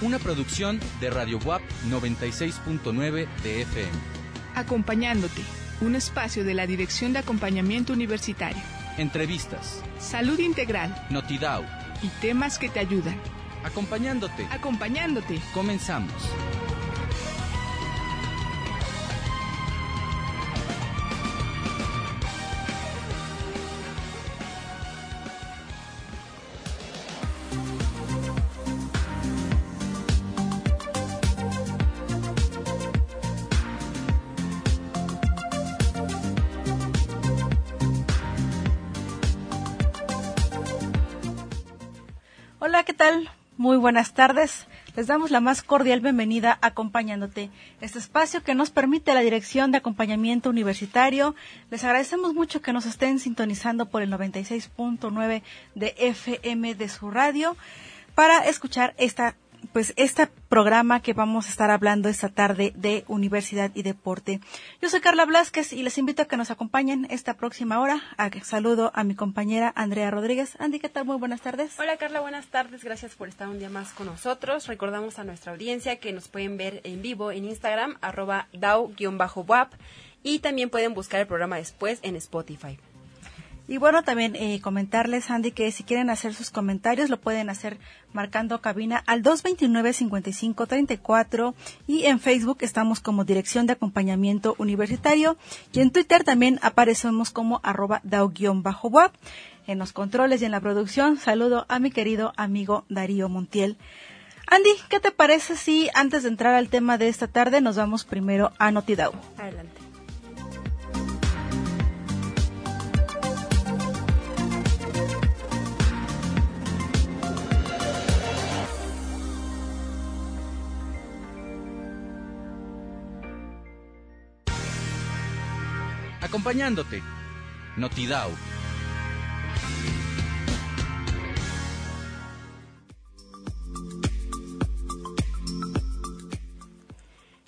una producción de Radio WAP 96.9 de FM. Acompañándote, un espacio de la Dirección de Acompañamiento Universitario. Entrevistas. Salud integral. Notidao. Y temas que te ayudan. Acompañándote. Acompañándote. Comenzamos. Muy buenas tardes. Les damos la más cordial bienvenida acompañándote. Este espacio que nos permite la Dirección de Acompañamiento Universitario. Les agradecemos mucho que nos estén sintonizando por el 96.9 de FM de su radio para escuchar esta pues este programa que vamos a estar hablando esta tarde de universidad y deporte. Yo soy Carla Blasquez y les invito a que nos acompañen esta próxima hora. saludo a mi compañera Andrea Rodríguez. Andy, ¿qué tal? Muy buenas tardes. Hola Carla, buenas tardes. Gracias por estar un día más con nosotros. Recordamos a nuestra audiencia que nos pueden ver en vivo en Instagram, arroba DAO-WAP y también pueden buscar el programa después en Spotify. Y bueno, también eh, comentarles, Andy, que si quieren hacer sus comentarios, lo pueden hacer marcando cabina al 229-5534 y en Facebook estamos como Dirección de Acompañamiento Universitario y en Twitter también aparecemos como arroba dao-wap. En los controles y en la producción, saludo a mi querido amigo Darío Montiel. Andy, ¿qué te parece si antes de entrar al tema de esta tarde nos vamos primero a Notidao? Adelante. Acompañándote. Notidao.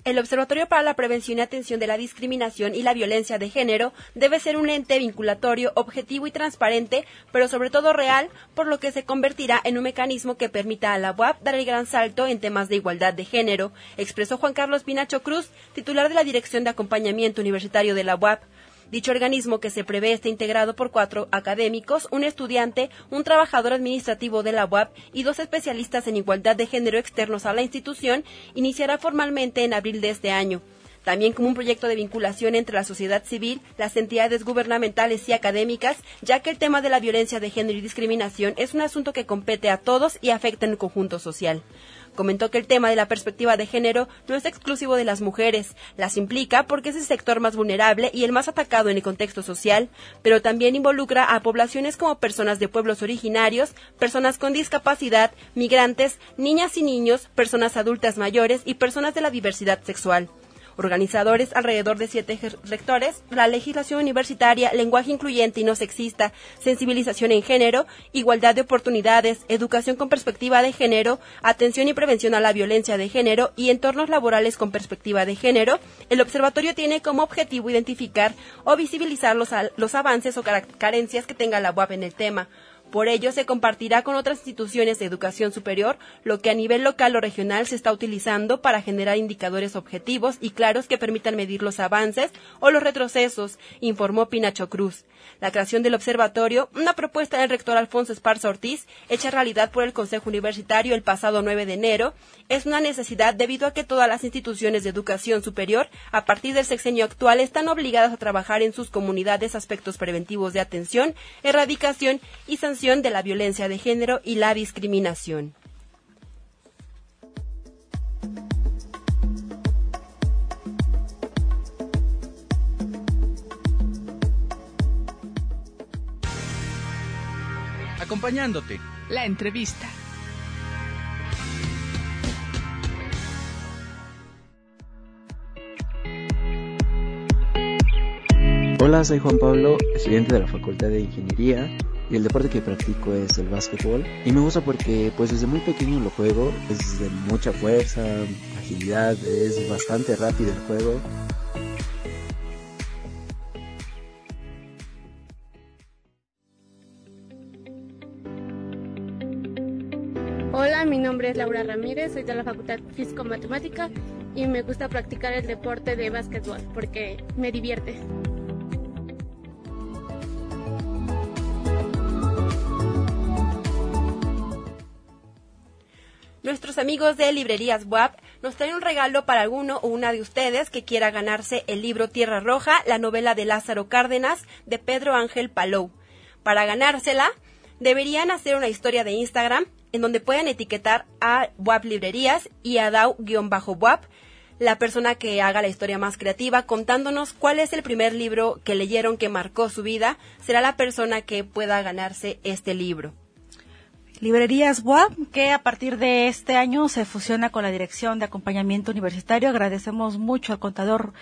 El Observatorio para la Prevención y Atención de la Discriminación y la Violencia de Género debe ser un ente vinculatorio, objetivo y transparente, pero sobre todo real, por lo que se convertirá en un mecanismo que permita a la UAP dar el gran salto en temas de igualdad de género, expresó Juan Carlos Pinacho Cruz, titular de la Dirección de Acompañamiento Universitario de la UAP. Dicho organismo, que se prevé esté integrado por cuatro académicos, un estudiante, un trabajador administrativo de la UAP y dos especialistas en igualdad de género externos a la institución, iniciará formalmente en abril de este año también como un proyecto de vinculación entre la sociedad civil, las entidades gubernamentales y académicas, ya que el tema de la violencia de género y discriminación es un asunto que compete a todos y afecta en el conjunto social. Comentó que el tema de la perspectiva de género no es exclusivo de las mujeres, las implica porque es el sector más vulnerable y el más atacado en el contexto social, pero también involucra a poblaciones como personas de pueblos originarios, personas con discapacidad, migrantes, niñas y niños, personas adultas mayores y personas de la diversidad sexual organizadores alrededor de siete rectores, la legislación universitaria, lenguaje incluyente y no sexista, sensibilización en género, igualdad de oportunidades, educación con perspectiva de género, atención y prevención a la violencia de género y entornos laborales con perspectiva de género, el observatorio tiene como objetivo identificar o visibilizar los, los avances o carencias que tenga la UAP en el tema por ello, se compartirá con otras instituciones de educación superior lo que a nivel local o regional se está utilizando para generar indicadores objetivos y claros que permitan medir los avances o los retrocesos, informó Pinacho Cruz. La creación del observatorio, una propuesta del rector Alfonso Esparza Ortiz, hecha realidad por el Consejo Universitario el pasado 9 de enero, es una necesidad debido a que todas las instituciones de educación superior, a partir del sexenio actual, están obligadas a trabajar en sus comunidades aspectos preventivos de atención, erradicación y sanción de la violencia de género y la discriminación. acompañándote. La entrevista. Hola, soy Juan Pablo, estudiante de la Facultad de Ingeniería y el deporte que practico es el básquetbol. Y me gusta porque pues desde muy pequeño lo juego, es de mucha fuerza, agilidad, es bastante rápido el juego. Mi nombre es Laura Ramírez, soy de la Facultad Físico-Matemática y me gusta practicar el deporte de básquetbol porque me divierte. Amigos de Librerías WAP nos traen un regalo para alguno o una de ustedes que quiera ganarse el libro Tierra Roja, la novela de Lázaro Cárdenas de Pedro Ángel Palou. Para ganársela, deberían hacer una historia de Instagram en donde puedan etiquetar a WAP Librerías y a DAO-WAP, la persona que haga la historia más creativa, contándonos cuál es el primer libro que leyeron que marcó su vida, será la persona que pueda ganarse este libro. Librerías WAP, que a partir de este año se fusiona con la Dirección de Acompañamiento Universitario. Agradecemos mucho al contador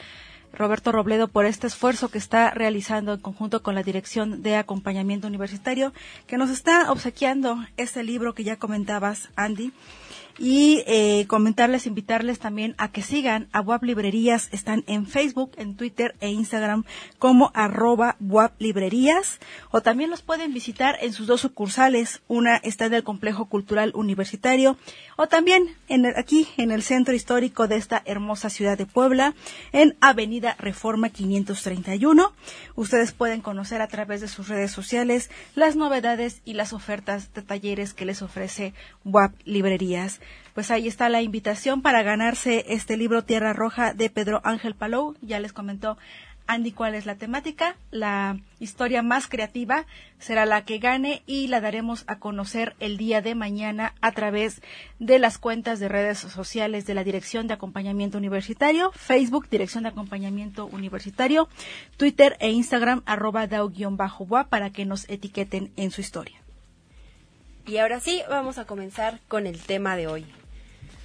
Roberto Robledo por este esfuerzo que está realizando en conjunto con la Dirección de Acompañamiento Universitario, que nos está obsequiando este libro que ya comentabas, Andy y eh, comentarles, invitarles también a que sigan a WAP Librerías. Están en Facebook, en Twitter e Instagram como arroba WAP Librerías. O también los pueden visitar en sus dos sucursales. Una está en el Complejo Cultural Universitario o también en aquí en el centro histórico de esta hermosa ciudad de Puebla, en Avenida Reforma 531. Ustedes pueden conocer a través de sus redes sociales las novedades y las ofertas de talleres que les ofrece WAP Librerías pues ahí está la invitación para ganarse este libro Tierra Roja de Pedro Ángel Palou. Ya les comentó Andy cuál es la temática. La historia más creativa será la que gane y la daremos a conocer el día de mañana a través de las cuentas de redes sociales de la Dirección de Acompañamiento Universitario, Facebook, Dirección de Acompañamiento Universitario, Twitter e Instagram, arroba dao-boa para que nos etiqueten en su historia. Y ahora sí, vamos a comenzar con el tema de hoy.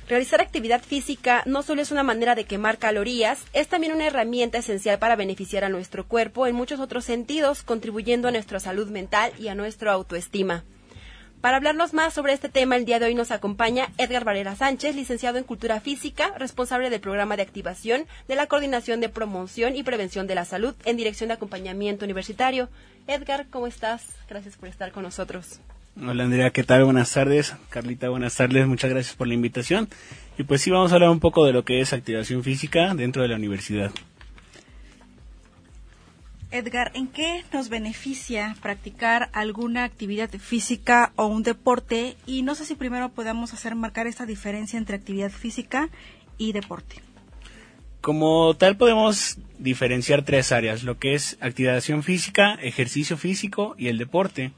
Realizar actividad física no solo es una manera de quemar calorías, es también una herramienta esencial para beneficiar a nuestro cuerpo en muchos otros sentidos, contribuyendo a nuestra salud mental y a nuestra autoestima. Para hablarnos más sobre este tema, el día de hoy nos acompaña Edgar Varela Sánchez, licenciado en Cultura Física, responsable del programa de activación de la Coordinación de Promoción y Prevención de la Salud en Dirección de Acompañamiento Universitario. Edgar, ¿cómo estás? Gracias por estar con nosotros. Hola Andrea, ¿qué tal? Buenas tardes. Carlita, buenas tardes. Muchas gracias por la invitación. Y pues sí, vamos a hablar un poco de lo que es activación física dentro de la universidad. Edgar, ¿en qué nos beneficia practicar alguna actividad física o un deporte? Y no sé si primero podamos hacer marcar esta diferencia entre actividad física y deporte. Como tal podemos diferenciar tres áreas, lo que es activación física, ejercicio físico y el deporte.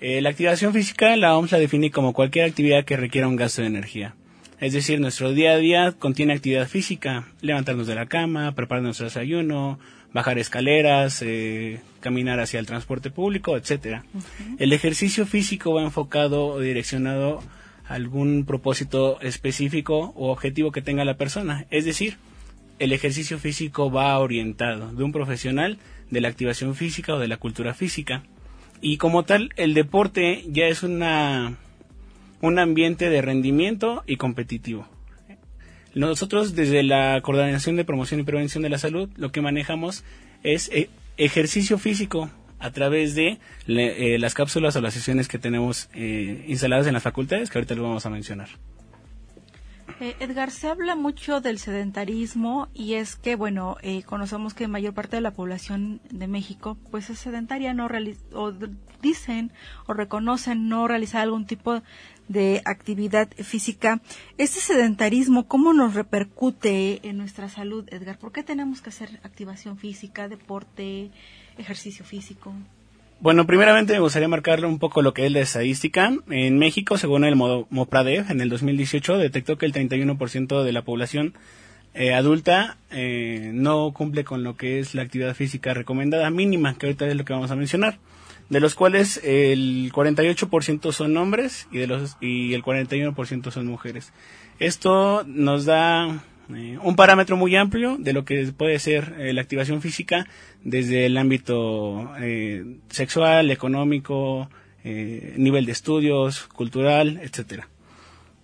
Eh, la activación física, la OMS la define como cualquier actividad que requiera un gasto de energía. Es decir, nuestro día a día contiene actividad física, levantarnos de la cama, preparar nuestro desayuno, bajar escaleras, eh, caminar hacia el transporte público, etcétera. El ejercicio físico va enfocado o direccionado a algún propósito específico o objetivo que tenga la persona. Es decir, el ejercicio físico va orientado de un profesional de la activación física o de la cultura física. Y como tal, el deporte ya es una, un ambiente de rendimiento y competitivo. Nosotros desde la Coordinación de Promoción y Prevención de la Salud lo que manejamos es eh, ejercicio físico a través de eh, las cápsulas o las sesiones que tenemos eh, instaladas en las facultades, que ahorita lo vamos a mencionar. Eh, Edgar, se habla mucho del sedentarismo y es que, bueno, eh, conocemos que mayor parte de la población de México, pues es sedentaria, no o dicen o reconocen no realizar algún tipo de actividad física. Este sedentarismo, ¿cómo nos repercute en nuestra salud, Edgar? ¿Por qué tenemos que hacer activación física, deporte, ejercicio físico? Bueno, primeramente me gustaría marcarle un poco lo que es la estadística. En México, según el MOPRADEV, en el 2018 detectó que el 31% de la población eh, adulta eh, no cumple con lo que es la actividad física recomendada mínima, que ahorita es lo que vamos a mencionar, de los cuales el 48% son hombres y, de los, y el 41% son mujeres. Esto nos da eh, un parámetro muy amplio de lo que puede ser eh, la activación física desde el ámbito eh, sexual, económico, nivel de estudios, cultural, etcétera.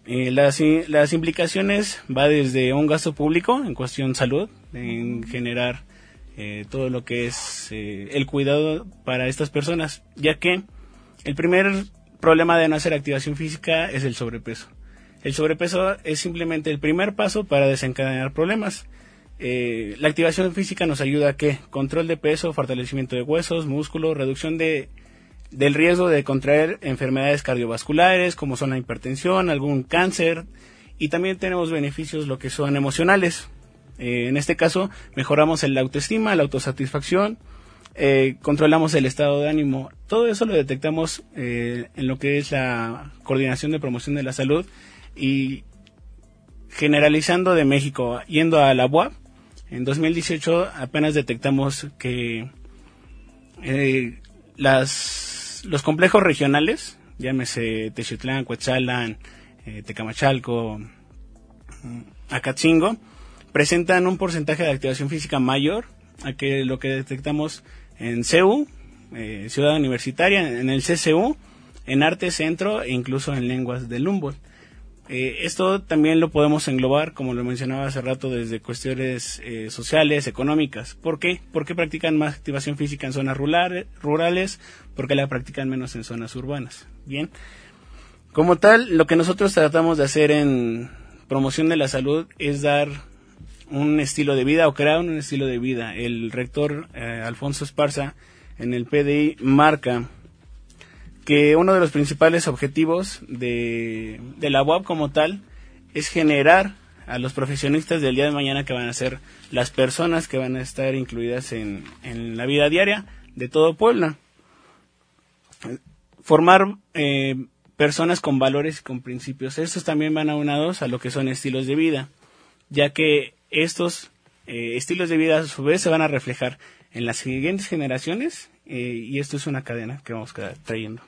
las, las implicaciones va desde un gasto público en cuestión salud, en generar todo lo que es el cuidado para estas personas, ya que el primer problema de no hacer activación física es el sobrepeso El sobrepeso es simplemente el primer paso para desencadenar problemas. Eh, la activación física nos ayuda a que control de peso, fortalecimiento de huesos, músculo, reducción de, del riesgo de contraer enfermedades cardiovasculares como son la hipertensión, algún cáncer y también tenemos beneficios lo que son emocionales. Eh, en este caso mejoramos la autoestima, la autosatisfacción, eh, controlamos el estado de ánimo. Todo eso lo detectamos en lo que es la coordinación de promoción de la salud y generalizando de México, yendo a la UAP, en 2018 apenas detectamos que eh, las, los complejos regionales, llámese Techitlán, Coetzalan, eh, Tecamachalco, mm, Acatzingo, presentan un porcentaje de activación física mayor a que lo que detectamos en CEU, eh, Ciudad Universitaria, en el CCU, en Arte Centro e incluso en Lenguas del Humboldt. Eh, esto también lo podemos englobar, como lo mencionaba hace rato, desde cuestiones eh, sociales, económicas. ¿Por qué? Porque practican más activación física en zonas rurales, rurales, porque la practican menos en zonas urbanas. Bien. Como tal, lo que nosotros tratamos de hacer en promoción de la salud es dar un estilo de vida o crear un estilo de vida. El rector eh, Alfonso Esparza en el PDI marca que uno de los principales objetivos de, la UAP como tal es generar a los profesionistas del día de mañana que van a ser las personas que van a estar incluidas en, la vida diaria de todo Puebla. Formar eh, personas con valores y con principios. Estos también van aunados a lo que son estilos de vida, ya que estos eh, estilos de vida a su vez se van a reflejar en las siguientes generaciones eh, y esto es una cadena que vamos trayendo.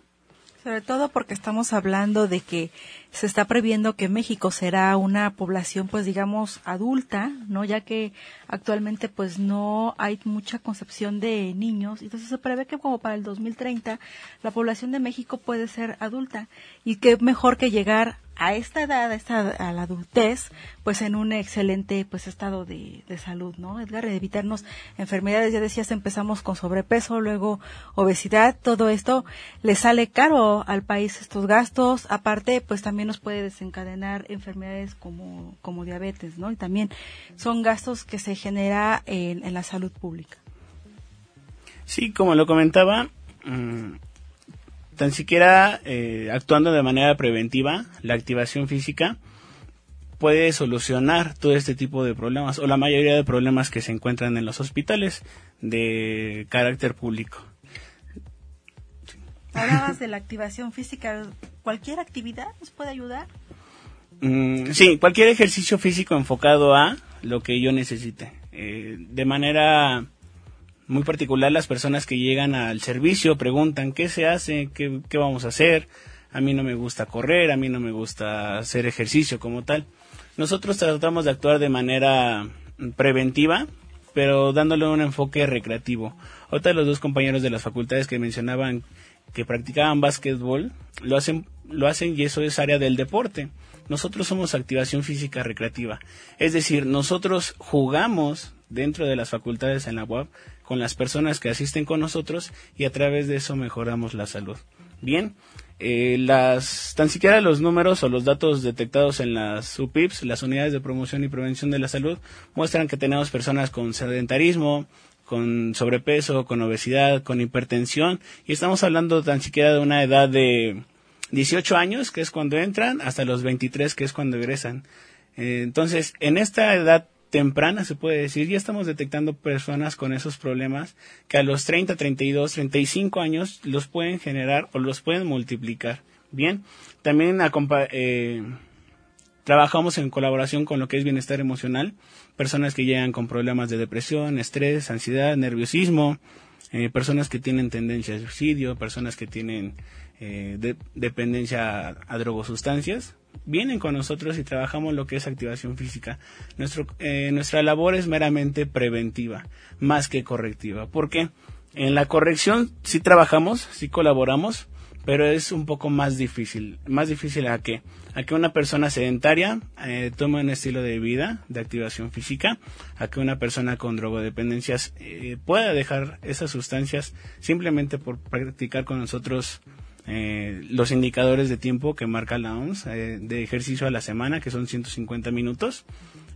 Sobre todo porque estamos hablando de que se está previendo que México será una población, pues digamos, adulta, ¿no? Ya que actualmente, pues no hay mucha concepción de niños. Entonces se prevé que como para el 2030 la población de México puede ser adulta. Y qué mejor que llegar a esta edad, a, esta, a la adultez, pues en un excelente pues estado de, de salud, ¿no? Edgar, evitarnos enfermedades, ya decías, empezamos con sobrepeso, luego obesidad, todo esto le sale caro al país estos gastos, aparte pues también nos puede desencadenar enfermedades como, como diabetes, ¿no? Y también son gastos que se genera en, en la salud pública. Sí, como lo comentaba, mm, tan siquiera eh, actuando de manera preventiva, la activación física puede solucionar todo este tipo de problemas o la mayoría de problemas que se encuentran en los hospitales de carácter público. Hablabas de la activación física. ¿Cualquier actividad nos puede ayudar? Mm, sí, cualquier ejercicio físico enfocado a lo que yo necesite. Eh, de manera muy particular las personas que llegan al servicio preguntan qué se hace, qué, qué vamos a hacer. A mí no me gusta correr, a mí no me gusta hacer ejercicio como tal. Nosotros tratamos de actuar de manera preventiva, pero dándole un enfoque recreativo. Otra de los dos compañeros de las facultades que mencionaban que practicaban básquetbol, lo hacen, lo hacen y eso es área del deporte. Nosotros somos activación física recreativa. Es decir, nosotros jugamos dentro de las facultades en la UAP con las personas que asisten con nosotros y a través de eso mejoramos la salud. Bien, eh, las tan siquiera los números o los datos detectados en las UPIPs, las unidades de promoción y prevención de la salud, muestran que tenemos personas con sedentarismo, con sobrepeso, con obesidad, con hipertensión y estamos hablando tan siquiera de una edad de 18 años, que es cuando entran, hasta los 23, que es cuando egresan. Eh, entonces, en esta edad temprana, se puede decir, ya estamos detectando personas con esos problemas que a los 30, 32, 35 años los pueden generar o los pueden multiplicar. Bien, también eh, trabajamos en colaboración con lo que es bienestar emocional, personas que llegan con problemas de depresión, estrés, ansiedad, nerviosismo, eh, personas que tienen tendencia a suicidio, personas que tienen eh, dependencia a, a drogosustancias, vienen con nosotros y trabajamos lo que es activación física. Nuestro, eh, nuestra labor es meramente preventiva, más que correctiva. porque En la corrección sí trabajamos, sí colaboramos, pero es un poco más difícil. Más difícil a que, a que una persona sedentaria eh, tome un estilo de vida de activación física, a que una persona con drogodependencias eh, pueda dejar esas sustancias simplemente por practicar con nosotros eh, los indicadores de tiempo que marca la OMS eh, de ejercicio a la semana, que son 150 minutos.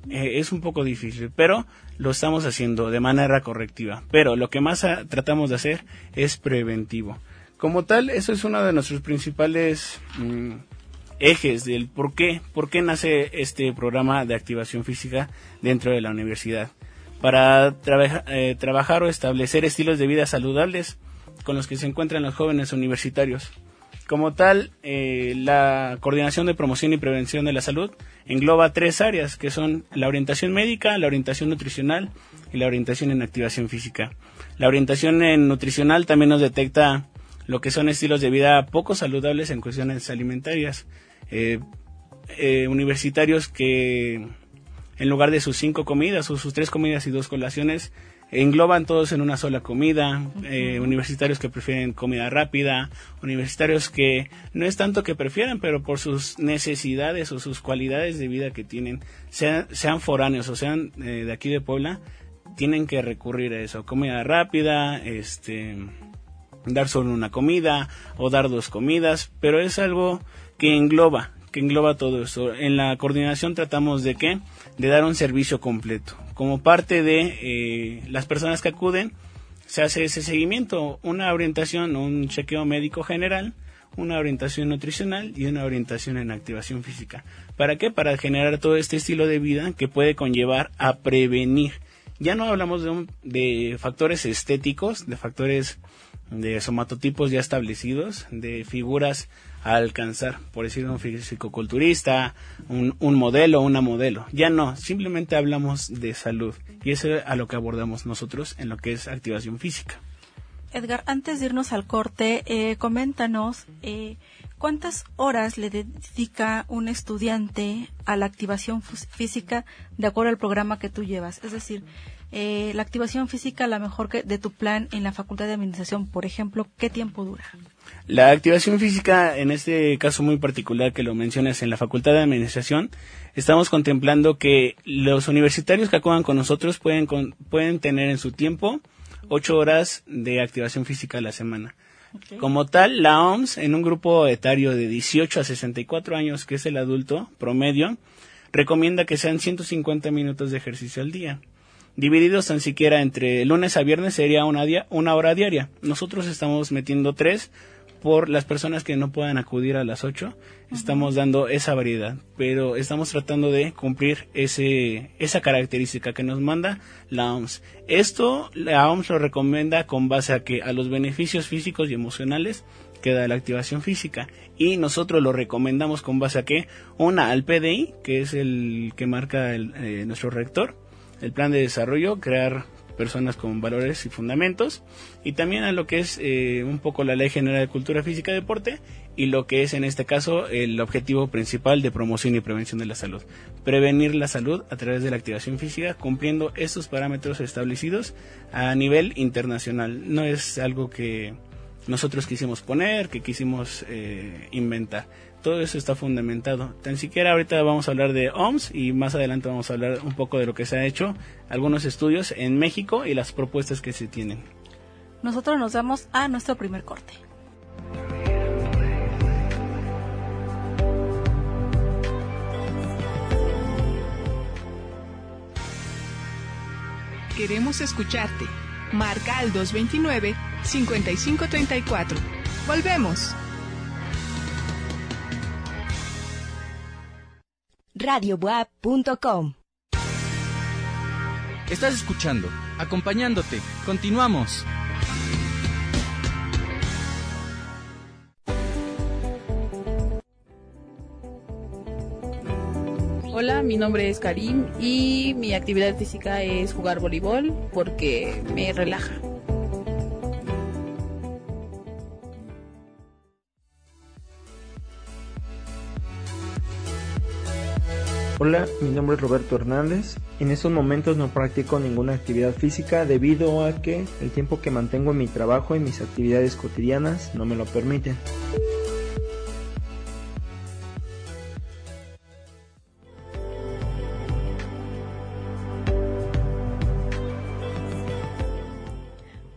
Eh, es un poco difícil, pero lo estamos haciendo de manera correctiva. Pero lo que más tratamos de hacer es preventivo. Como tal, eso es uno de nuestros principales mm, ejes del por qué, por qué nace este programa de activación física dentro de la universidad. Para trabajar o establecer estilos de vida saludables con los que se encuentran los jóvenes universitarios. Como tal, eh, la coordinación de promoción y prevención de la salud engloba tres áreas, que son la orientación médica, la orientación nutricional y la orientación en activación física. La orientación en nutricional también nos detecta lo que son estilos de vida poco saludables en cuestiones alimentarias. Eh, eh, universitarios que en lugar de sus cinco comidas o sus tres comidas y dos colaciones engloban todos en una sola comida, eh, universitarios que prefieren comida rápida, universitarios que no es tanto que prefieran, pero por sus necesidades o sus cualidades de vida que tienen, sean, sean foráneos o sean eh, de aquí de Puebla, tienen que recurrir a eso, comida rápida, este dar solo una comida o dar dos comidas, pero es algo que engloba, que engloba todo eso. En la coordinación tratamos de que de dar un servicio completo. Como parte de eh, las personas que acuden, se hace ese seguimiento, una orientación, un chequeo médico general, una orientación nutricional y una orientación en activación física. ¿Para qué? Para generar todo este estilo de vida que puede conllevar a prevenir. Ya no hablamos de, de factores estéticos, de factores de somatotipos ya establecidos, de figuras a alcanzar, por decir un fisicoculturista, un, un modelo, una modelo. Ya no, simplemente hablamos de salud y eso es a lo que abordamos nosotros en lo que es activación física. Edgar, antes de irnos al corte, eh, coméntanos eh, cuántas horas le dedica un estudiante a la activación física de acuerdo al programa que tú llevas. Es decir, eh, la activación física, la mejor que de tu plan en la Facultad de Administración, por ejemplo, ¿qué tiempo dura? La activación física, en este caso muy particular que lo mencionas en la Facultad de Administración, estamos contemplando que los universitarios que acudan con nosotros pueden, pueden tener en su tiempo ocho horas de activación física a la semana. Como tal, la OMS, en un grupo etario de 18 a 64 años, que es el adulto promedio, recomienda que sean 150 minutos de ejercicio al día divididos tan siquiera entre lunes a viernes sería una, una hora diaria. Nosotros estamos metiendo tres por las personas que no puedan acudir a las ocho. Estamos dando esa variedad, pero estamos tratando de cumplir ese, esa característica que nos manda la OMS. Esto la OMS lo recomienda con base a que a los beneficios físicos y emocionales que da la activación física y nosotros lo recomendamos con base a que una al PDI que es el que marca el, eh, nuestro rector el plan de desarrollo, crear personas con valores y fundamentos, y también a lo que es eh, un poco la Ley General de Cultura Física y Deporte, y lo que es en este caso el objetivo principal de promoción y prevención de la salud. Prevenir la salud a través de la activación física, cumpliendo estos parámetros establecidos a nivel internacional. No es algo que nosotros quisimos poner, que quisimos eh, inventar todo eso está fundamentado. Tan siquiera ahorita vamos a hablar de OMS y más adelante vamos a hablar un poco de lo que se ha hecho, algunos estudios en México y las propuestas que se tienen. Nosotros nos vamos a nuestro primer corte. Queremos escucharte. Marca al 229-5534. Volvemos. radiobuap.com. Estás escuchando, acompañándote. Continuamos. Hola, mi nombre es Karim y mi actividad física es jugar voleibol porque me relaja. Hola, mi nombre es Roberto Hernández. En estos momentos no practico ninguna actividad física debido a que el tiempo que mantengo en mi trabajo y mis actividades cotidianas no me lo permiten.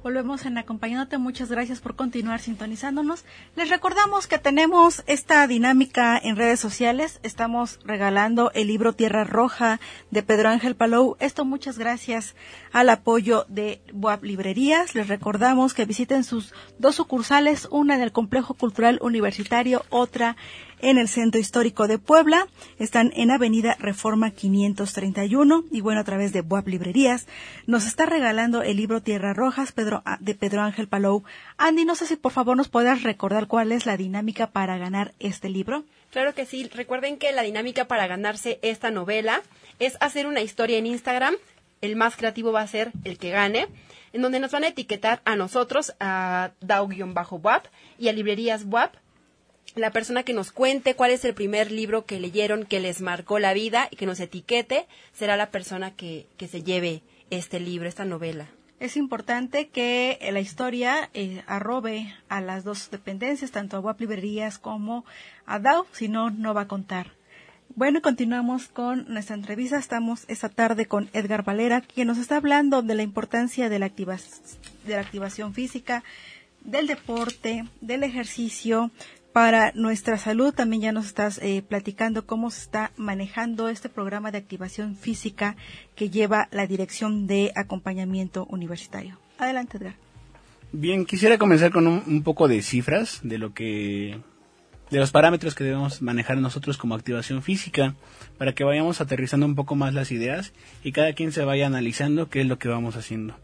Volvemos en acompañándote. Muchas gracias por continuar sintonizándonos. Les recordamos que tenemos esta dinámica en redes sociales. Estamos regalando el libro Tierra Roja de Pedro Ángel Palou. Esto muchas gracias al apoyo de Boab Librerías. Les recordamos que visiten sus dos sucursales, una en el Complejo Cultural Universitario, otra en el Centro Histórico de Puebla. Están en Avenida Reforma 531 y bueno, a través de Boab Librerías nos está regalando el libro Tierra Rojas de Pedro Ángel Palou. Andy, no sé si por favor nos puedas recordar cuál es la dinámica para ganar este libro. Claro que sí. Recuerden que la dinámica para ganarse esta novela es hacer una historia en Instagram. El más creativo va a ser el que gane en donde nos van a etiquetar a nosotros, a Dao-WAP y a Librerías WAP la persona que nos cuente cuál es el primer libro que leyeron que les marcó la vida y que nos etiquete será la persona que, que se lleve este libro, esta novela. Es importante que la historia eh, arrobe a las dos dependencias, tanto a WAP Librerías como a DAO, si no, no va a contar. Bueno, continuamos con nuestra entrevista. Estamos esta tarde con Edgar Valera, quien nos está hablando de la importancia de la, de la activación física, del deporte, del ejercicio, para nuestra salud. También ya nos estás eh, platicando cómo se está manejando este programa de activación física que lleva la Dirección de Acompañamiento Universitario. Adelante, Edgar. Bien, quisiera comenzar con un, poco de cifras de lo que de los parámetros que debemos manejar nosotros como activación física para que vayamos aterrizando un poco más las ideas y cada quien se vaya analizando qué es lo que vamos haciendo.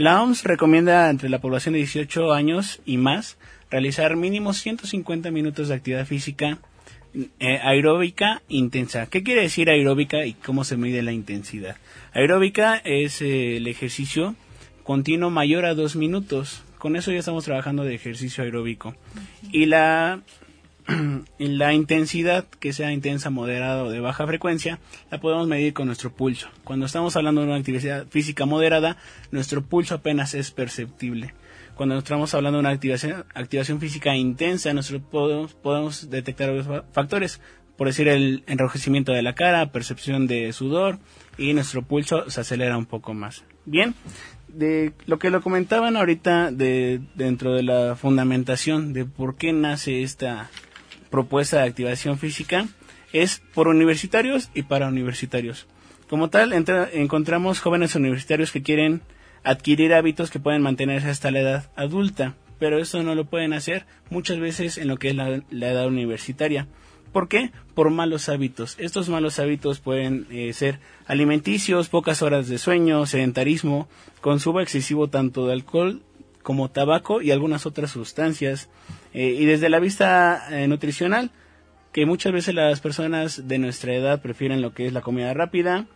La OMS recomienda entre la población de 18 años y más realizar mínimo 150 minutos de actividad física eh, aeróbica intensa. ¿Qué quiere decir aeróbica y cómo se mide la intensidad? Aeróbica es eh, el ejercicio continuo mayor a dos minutos. Con eso ya estamos trabajando de ejercicio aeróbico. Y la, la intensidad, que sea intensa, moderada o de baja frecuencia, la podemos medir con nuestro pulso. Cuando estamos hablando de una actividad física moderada, nuestro pulso apenas es perceptible cuando estamos hablando de una activación, física intensa, nosotros podemos, podemos detectar varios factores, por decir el enrojecimiento de la cara, percepción de sudor y nuestro pulso se acelera un poco más. Bien, de lo que lo comentaban ahorita de dentro de la fundamentación de por qué nace esta propuesta de activación física es por universitarios y para universitarios. Como tal, encontramos jóvenes universitarios que quieren adquirir hábitos que pueden mantenerse hasta la edad adulta, pero eso no lo pueden hacer muchas veces en lo que es la, edad universitaria. ¿Por qué? Por malos hábitos. Estos malos hábitos pueden eh, ser alimenticios, pocas horas de sueño, sedentarismo, consumo excesivo tanto de alcohol como tabaco y algunas otras sustancias. Eh, y desde la vista eh, nutricional, que muchas veces las personas de nuestra edad prefieren lo que es la comida rápida,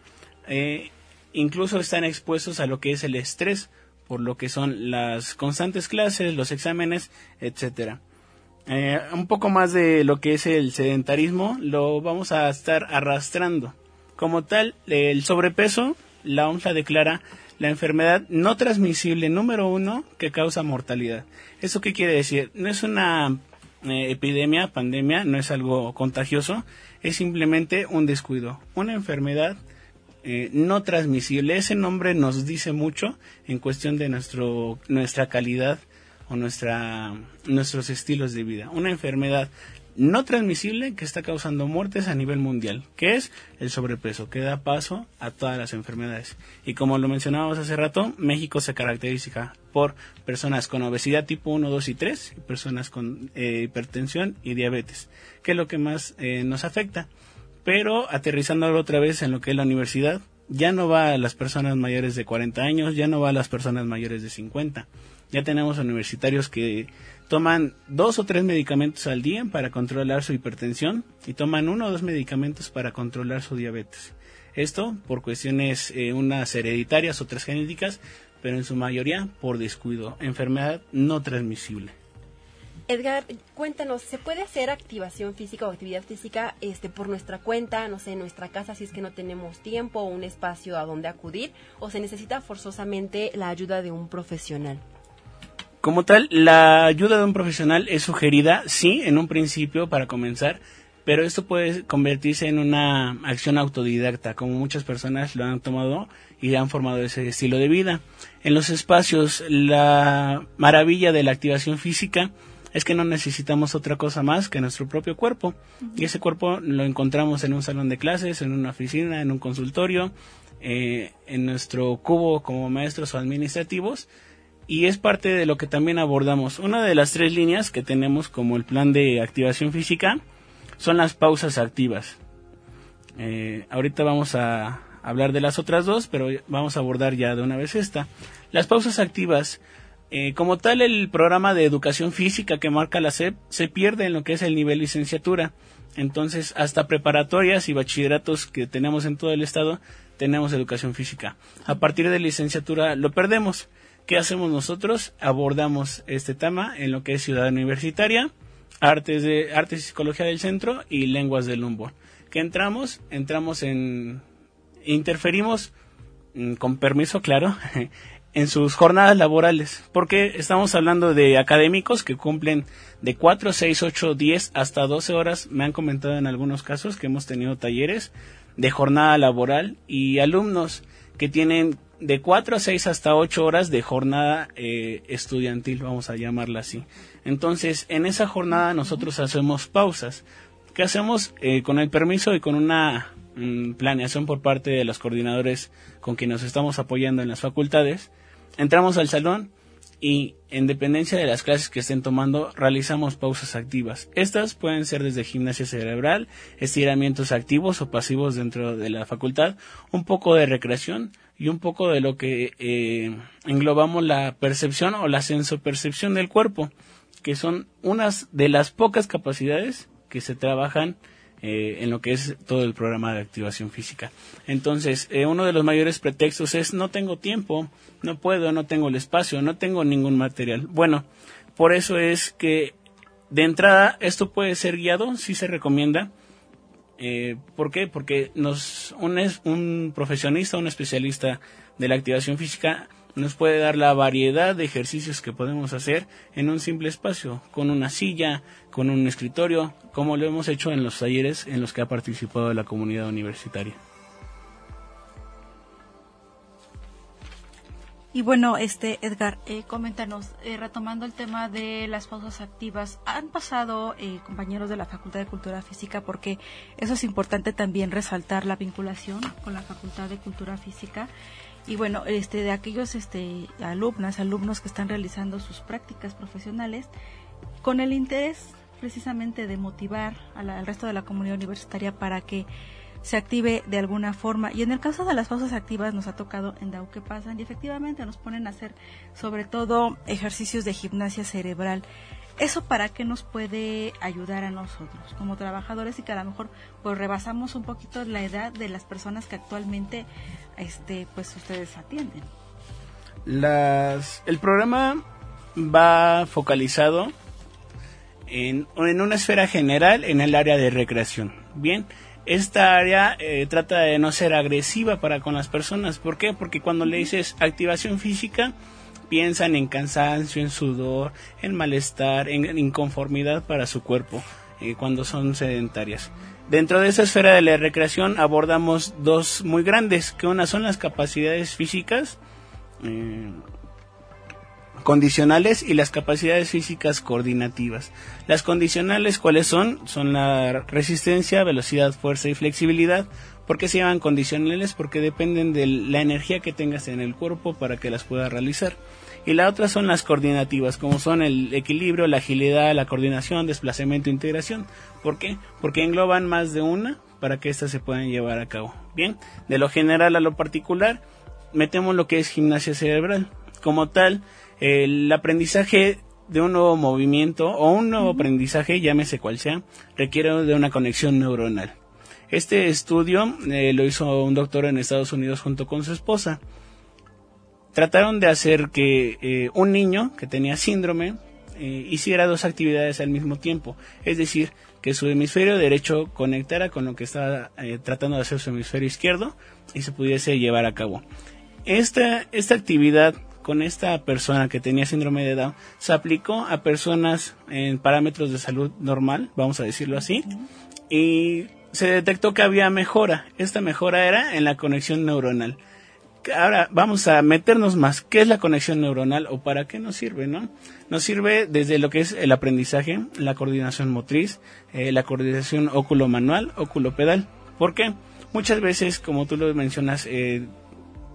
incluso están expuestos a lo que es el estrés, por lo que son las constantes clases, los exámenes, etcétera. Eh, un poco más de lo que es el sedentarismo lo vamos a estar arrastrando. Como tal, el sobrepeso, la OMS declara la enfermedad no transmisible número uno que causa mortalidad. ¿Eso qué quiere decir? No es una eh, epidemia, pandemia, no es algo contagioso, es simplemente un descuido, una enfermedad eh, no transmisible. Ese nombre nos dice mucho en cuestión de nuestro, nuestra calidad o nuestra, nuestros estilos de vida. Una enfermedad no transmisible que está causando muertes a nivel mundial, que es el sobrepeso, que da paso a todas las enfermedades. Y como lo mencionábamos hace rato, México se caracteriza por personas con obesidad tipo 1, 2 y 3, y personas con eh, hipertensión y diabetes, que es lo que más eh, nos afecta pero aterrizándolo otra vez en lo que es la universidad, ya no va a las personas mayores de 40 años, ya no va a las personas mayores de 50. Ya tenemos universitarios que toman dos o tres medicamentos al día para controlar su hipertensión y toman uno o dos medicamentos para controlar su diabetes. Esto por cuestiones eh, unas hereditarias, otras genéticas, pero en su mayoría por descuido, enfermedad no transmisible. Edgar, cuéntanos, ¿se puede hacer activación física o actividad física este, por nuestra cuenta, no sé, en nuestra casa si es que no tenemos tiempo o un espacio a donde acudir, o se necesita forzosamente la ayuda de un profesional? Como tal, la ayuda de un profesional es sugerida, sí, en un principio para comenzar, pero esto puede convertirse en una acción autodidacta, como muchas personas lo han tomado y han formado ese estilo de vida. En los espacios, la maravilla de la activación física es que no necesitamos otra cosa más que nuestro propio cuerpo. Y ese cuerpo lo encontramos en un salón de clases, en una oficina, en un consultorio, eh, en nuestro cubo como maestros o administrativos. Y es parte de lo que también abordamos. Una de las tres líneas que tenemos como el plan de activación física son las pausas activas. Eh, ahorita vamos a hablar de las otras dos, pero vamos a abordar ya de una vez esta. Las pausas activas, eh, como tal, el programa de educación física que marca la SEP se pierde en lo que es el nivel licenciatura. Entonces, hasta preparatorias y bachilleratos que tenemos en todo el estado, tenemos educación física. A partir de licenciatura lo perdemos. ¿Qué hacemos nosotros? Abordamos este tema en lo que es ciudad universitaria, artes de artes y psicología del centro y lenguas del Lumbo. ¿Qué entramos? Entramos en interferimos mm, con permiso, claro, en sus jornadas laborales, porque estamos hablando de académicos que cumplen de 4, 6, 8, 10 hasta 12 horas, me han comentado en algunos casos que hemos tenido talleres de jornada laboral y alumnos que tienen de 4 a 6 hasta 8 horas de jornada eh, estudiantil, vamos a llamarla así. Entonces, en esa jornada nosotros hacemos pausas. ¿Qué hacemos? Eh, con el permiso y con una mm, planeación por parte de los coordinadores con quienes nos estamos apoyando en las facultades, entramos al salón y en dependencia de las clases que estén tomando realizamos pausas activas. Estas pueden ser desde gimnasia cerebral, estiramientos activos o pasivos dentro de la facultad, un poco de recreación y un poco de lo que eh, englobamos la percepción o la sensopercepción del cuerpo, que son unas de las pocas capacidades que se trabajan eh, en lo que es todo el programa de activación física. Entonces, eh, uno de los mayores pretextos es no tengo tiempo, no puedo, no tengo el espacio, no tengo ningún material. Bueno, por eso es que de entrada esto puede ser guiado, sí se recomienda. Eh, ¿Por qué? Porque nos, un, un profesionista, un especialista de la activación física nos puede dar la variedad de ejercicios que podemos hacer en un simple espacio, con una silla, con un escritorio, como lo hemos hecho en los talleres en los que ha participado la comunidad universitaria. Y bueno, este Edgar, eh, coméntanos, eh, retomando el tema de las pausas activas, han pasado eh, compañeros de la Facultad de Cultura Física porque eso es importante también resaltar la vinculación con la Facultad de Cultura Física y bueno, este, de aquellos este, alumnas, alumnos que están realizando sus prácticas profesionales, con el interés precisamente de motivar al resto de la comunidad universitaria para que se active de alguna forma. Y en el caso de las pausas activas nos ha tocado en DAO que pasan y efectivamente nos ponen a hacer sobre todo ejercicios de gimnasia cerebral. ¿Eso para qué nos puede ayudar a nosotros como trabajadores y que a lo mejor pues rebasamos un poquito la edad de las personas que actualmente este pues ustedes atienden? Las, el programa va focalizado en, en una esfera general en el área de recreación. Bien, esta área eh, trata de no ser agresiva para con las personas. ¿Por qué? Porque cuando le dices activación física, piensan en cansancio, en sudor, en malestar, en inconformidad para su cuerpo eh, cuando son sedentarias. Dentro de esa esfera de la recreación abordamos dos muy grandes, que una son las capacidades físicas eh, condicionales y las capacidades físicas coordinativas. Las condicionales, ¿cuáles son? Son la resistencia, velocidad, fuerza y flexibilidad. ¿Por qué se llaman condicionales? Porque dependen de la energía que tengas en el cuerpo para que las puedas realizar. Y la otra son las coordinativas, como son el equilibrio, la agilidad, la coordinación, desplazamiento integración. ¿Por qué? Porque engloban más de una para que éstas se puedan llevar a cabo. Bien, de lo general a lo particular, metemos lo que es gimnasia cerebral. Como tal, el aprendizaje de un nuevo movimiento o un nuevo aprendizaje, llámese cual sea, requiere de una conexión neuronal. Este estudio eh, lo hizo un doctor en Estados Unidos junto con su esposa. Trataron de hacer que eh, un niño que tenía síndrome eh, hiciera dos actividades al mismo tiempo, es decir, que su hemisferio derecho conectara con lo que estaba tratando de hacer su hemisferio izquierdo y se pudiese llevar a cabo. Esta, esta actividad con esta persona que tenía síndrome de Down se aplicó a personas en parámetros de salud normal, vamos a decirlo así, y se detectó que había mejora. Esta mejora era en la conexión neuronal. Ahora vamos a meternos más. ¿Qué es la conexión neuronal o para qué nos sirve, no? Nos sirve desde lo que es el aprendizaje, la coordinación motriz, eh, la coordinación óculo-manual, óculo-pedal. ¿Por qué? Muchas veces, como tú lo mencionas, eh,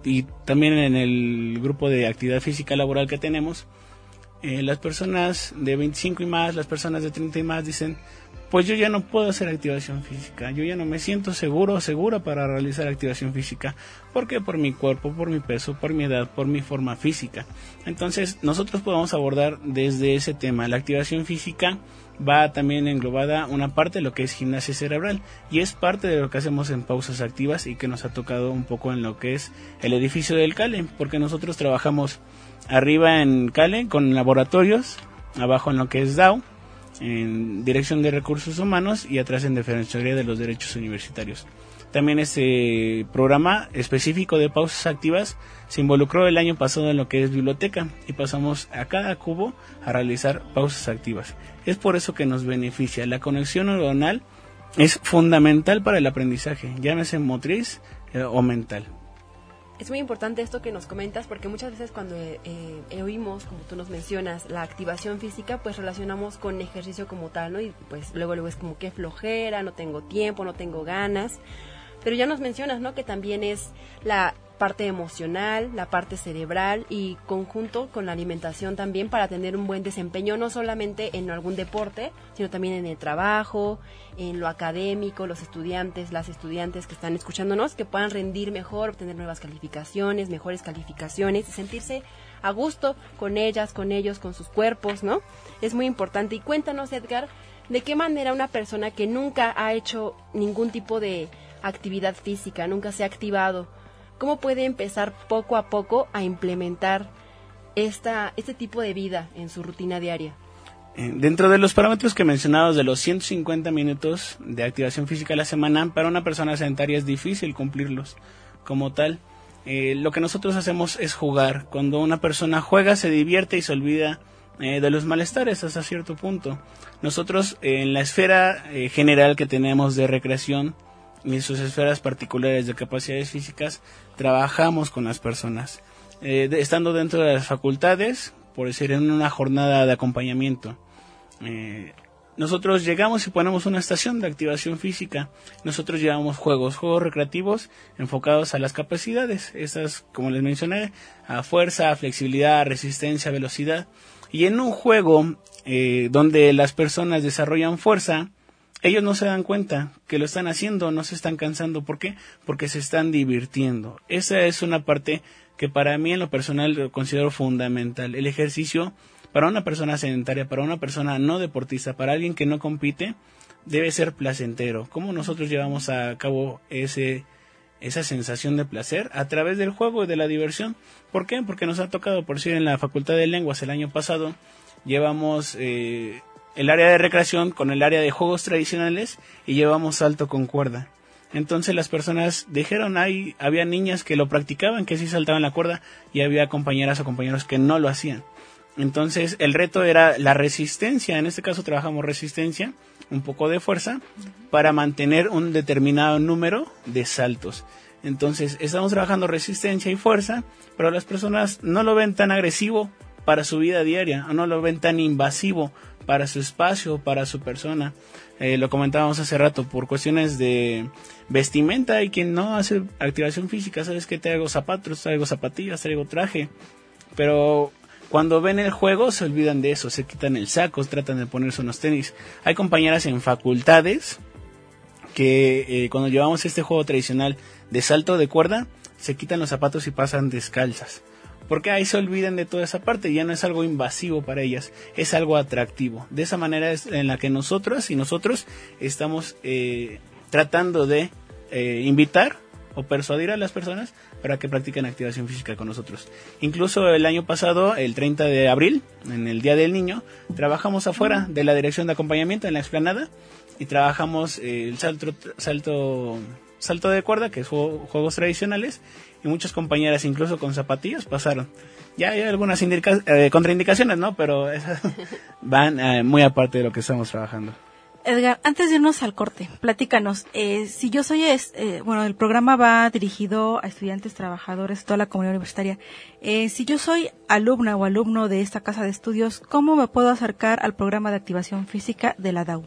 y también en el grupo de actividad física laboral que tenemos, eh, las personas de 25 y más, las personas de 30 y más dicen, pues yo ya no puedo hacer activación física, yo ya no me siento seguro o segura para realizar activación física. ¿Por qué? Por mi cuerpo, por mi peso, por mi edad, por mi forma física. Entonces nosotros podemos abordar desde ese tema. La activación física va también englobada una parte de lo que es gimnasia cerebral y es parte de lo que hacemos en pausas activas y que nos ha tocado un poco en lo que es el edificio del CALE, porque nosotros trabajamos arriba en CALE con laboratorios, abajo en lo que es DAO en Dirección de Recursos Humanos y atrás en Defensoría de los Derechos Universitarios. También este programa específico de pausas activas se involucró el año pasado en lo que es biblioteca y pasamos a cada cubo a realizar pausas activas. Es por eso que nos beneficia. La conexión neuronal es fundamental para el aprendizaje, llámese motriz eh, o mental es muy importante esto que nos comentas porque muchas veces cuando eh, eh, oímos, como tú nos mencionas, la activación física, pues relacionamos con ejercicio como tal, ¿no? Y pues luego luego es como que flojera, no tengo tiempo, no tengo ganas. Pero ya nos mencionas, ¿no? Que también es la parte emocional, la parte cerebral y conjunto con la alimentación también para tener un buen desempeño, no solamente en algún deporte, sino también en el trabajo, en lo académico, los estudiantes, las estudiantes que están escuchándonos, que puedan rendir mejor, obtener nuevas calificaciones, mejores calificaciones sentirse a gusto con ellas, con ellos, con sus cuerpos, ¿no? Es muy importante. Y cuéntanos, Edgar, de qué manera una persona que nunca ha hecho ningún tipo de actividad física, nunca se ha activado, cómo puede empezar poco a poco a implementar esta, este tipo de vida en su rutina diaria. Eh, dentro de los parámetros que mencionabas de los 150 minutos de activación física a la semana, para una persona sedentaria es difícil cumplirlos como tal. Eh, lo que nosotros hacemos es jugar. Cuando una persona juega, se divierte y se olvida eh, de los malestares hasta cierto punto. Nosotros en la esfera general que tenemos de recreación, y en sus esferas particulares de capacidades físicas trabajamos con las personas. Eh, estando dentro de las facultades, por decir, en una jornada de acompañamiento. Eh, nosotros llegamos y ponemos una estación de activación física. Nosotros llevamos juegos, juegos recreativos enfocados a las capacidades. Estas, como les mencioné, a fuerza, flexibilidad, resistencia, velocidad. Y en un juego eh, donde las personas desarrollan fuerza, ellos no se dan cuenta que lo están haciendo, no se están cansando. ¿Por qué? Porque se están divirtiendo. Esa es una parte que para mí en lo personal lo considero fundamental. El ejercicio para una persona sedentaria, para una persona no deportista, para alguien que no compite, debe ser placentero. ¿Cómo nosotros llevamos a cabo ese, esa sensación de placer? A través del juego y de la diversión. ¿Por qué? Porque nos ha tocado, por decir, en la Facultad de Lenguas el año pasado, llevamos eh, el área de recreación con el área de juegos tradicionales y llevamos salto con cuerda. Entonces las personas dijeron, ahí había niñas que lo practicaban, que sí saltaban la cuerda, y había compañeras o compañeros que no lo hacían. Entonces el reto era la resistencia, en este caso trabajamos resistencia, un poco de fuerza, para mantener un determinado número de saltos. Entonces estamos trabajando resistencia y fuerza, pero las personas no lo ven tan agresivo para su vida diaria, no lo ven tan invasivo para su espacio, para su persona. Eh, lo comentábamos hace rato, por cuestiones de vestimenta hay quien no hace activación física, sabes que traigo zapatos, traigo zapatillas, traigo traje, pero cuando ven el juego se olvidan de eso, se quitan el saco, tratan de ponerse unos tenis. Hay compañeras en facultades que eh, cuando llevamos este juego tradicional de salto de cuerda, se quitan los zapatos y pasan descalzas porque ahí se olvidan de toda esa parte, ya no es algo invasivo para ellas, es algo atractivo. De esa manera es en la que nosotros y nosotros estamos eh, tratando de eh, invitar o persuadir a las personas para que practiquen activación física con nosotros. Incluso el año pasado, el 30 de abril, en el Día del Niño, trabajamos afuera de la dirección de acompañamiento en la explanada y trabajamos eh, el salto, salto, salto de cuerda, que es juegos tradicionales, y muchas compañeras, incluso con zapatillas, pasaron. Ya hay algunas eh, contraindicaciones, ¿no? Pero esas van eh, muy aparte de lo que estamos trabajando. Edgar, antes de irnos al corte, platícanos, eh, si yo soy, eh, bueno, el programa va dirigido a estudiantes, trabajadores, toda la comunidad universitaria. Eh, si yo soy alumna o alumno de esta casa de estudios, ¿cómo me puedo acercar al programa de activación física de la DAU?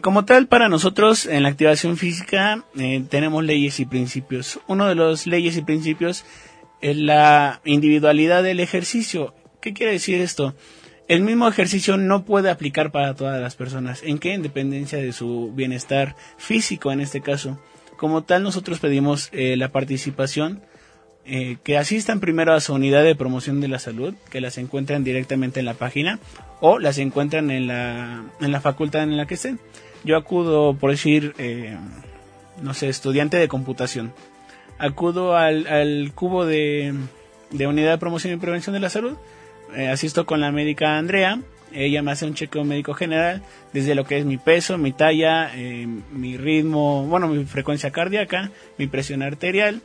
Como tal, para nosotros en la activación física tenemos leyes y principios. Uno de los leyes y principios es la individualidad del ejercicio. ¿Qué quiere decir esto? el mismo ejercicio no puede aplicar para todas las personas. ¿En qué? En dependencia de su bienestar físico en este caso. Como tal, nosotros pedimos eh, la participación, eh, que asistan primero a su unidad de promoción de la salud, que las encuentren directamente en la página o las encuentran en la, en la facultad en la que estén. Yo acudo, por decir, eh, no sé, estudiante de computación. Acudo al, al cubo de, de unidad de promoción y prevención de la salud eh, asisto con la médica Andrea. Ella me hace un chequeo médico general desde lo que es mi peso, mi talla, eh, mi ritmo, bueno, mi frecuencia cardíaca, mi presión arterial.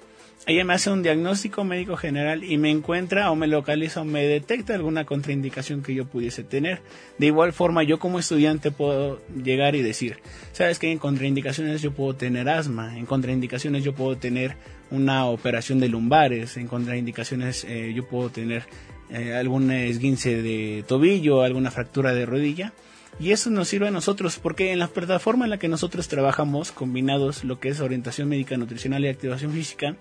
Ella me hace un diagnóstico médico general y me encuentra o me localiza o me detecta alguna contraindicación que yo pudiese tener. De igual forma, yo como estudiante puedo llegar y decir, sabes que en contraindicaciones yo puedo tener asma, en contraindicaciones yo puedo tener una operación de lumbares, en contraindicaciones eh, yo puedo tener eh, algún esguince de tobillo, alguna fractura de rodilla. Y eso nos sirve a nosotros porque en la plataforma en la que nosotros trabajamos, combinados lo que es orientación médica, nutricional y activación física,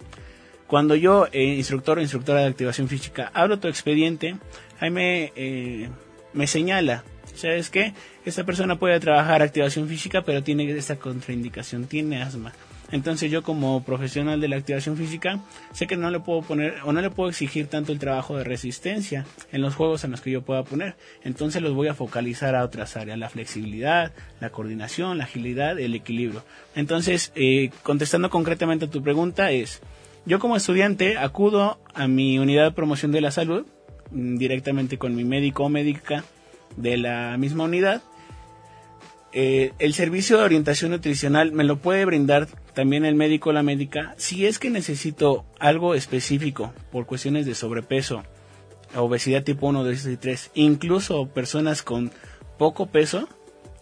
cuando yo, eh, instructor o instructora de activación física, abro tu expediente, ahí me, eh, me señala, ¿sabes qué? Esta persona puede trabajar activación física, pero tiene esta contraindicación, tiene asma. Entonces yo como profesional de la activación física sé que no le puedo poner o no le puedo exigir tanto el trabajo de resistencia en los juegos en los que yo pueda poner. Entonces los voy a focalizar a otras áreas, la flexibilidad, la coordinación, la agilidad, el equilibrio. Entonces, eh, contestando concretamente a tu pregunta es, yo como estudiante acudo a mi unidad de promoción de la salud mm, directamente con mi médico o médica de la misma unidad. Eh, el servicio de orientación nutricional me lo puede brindar también el médico o la médica si es que necesito algo específico por cuestiones de sobrepeso, obesidad tipo 1, 2 y 3, incluso personas con poco peso,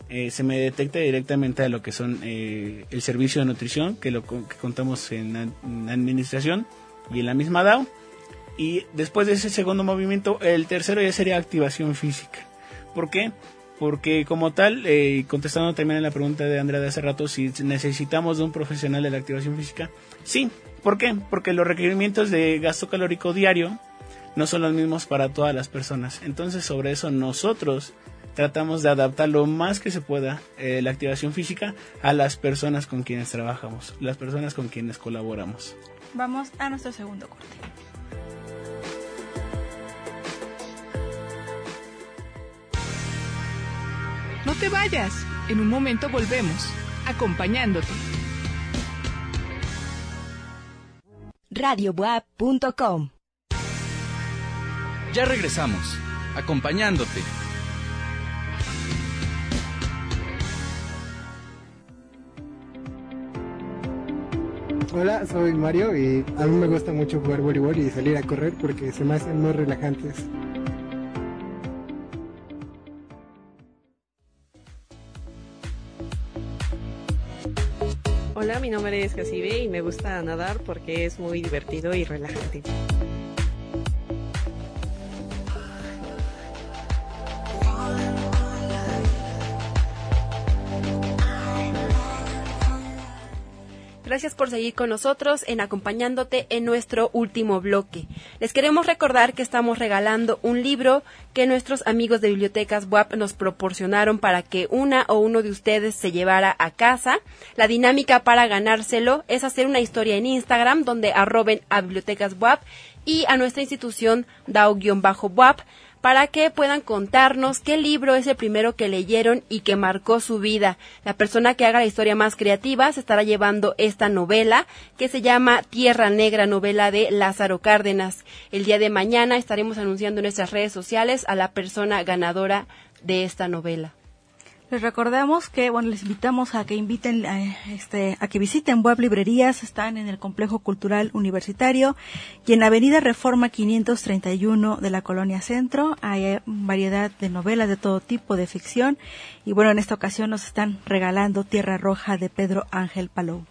eh, se me detecta directamente a lo que son eh, el servicio de nutrición que lo que contamos en, en administración y en la misma DAO. Y después de ese segundo movimiento, el tercero ya sería activación física. ¿Por qué? porque como tal, eh, contestando también a la pregunta de Andrea de hace rato, si necesitamos de un profesional de la activación física, sí. ¿Por qué? Porque los requerimientos de gasto calórico diario no son los mismos para todas las personas. Entonces, sobre eso nosotros tratamos de adaptar lo más que se pueda eh, la activación física a las personas con quienes trabajamos, las personas con quienes colaboramos. Vamos a nuestro segundo corte. No te vayas, en un momento volvemos, acompañándote. radiobuap.com Ya regresamos, acompañándote. Hola, soy Mario y a mí me gusta mucho jugar voleibol y salir a correr porque se me hacen muy relajantes. Hola, mi nombre es Casibe y me gusta nadar porque es muy divertido y relajante. Gracias por seguir con nosotros en acompañándote en nuestro último bloque. Les queremos recordar que estamos regalando un libro que nuestros amigos de Bibliotecas WAP nos proporcionaron para que una o uno de ustedes se llevara a casa. La dinámica para ganárselo es hacer una historia en Instagram donde arroben a Bibliotecas WAP y a nuestra institución DAO-WAP para que puedan contarnos qué libro es el primero que leyeron y que marcó su vida. La persona que haga la historia más creativa se estará llevando esta novela que se llama Tierra Negra, novela de Lázaro Cárdenas. El día de mañana estaremos anunciando en nuestras redes sociales a la persona ganadora de esta novela. Les recordamos que, bueno, les invitamos a que inviten, eh, este, a que visiten web librerías, están en el Complejo Cultural Universitario y en Avenida Reforma 531 de la Colonia Centro. Hay eh, variedad de novelas de todo tipo, de ficción. Y bueno, en esta ocasión nos están regalando Tierra Roja de Pedro Ángel Palou.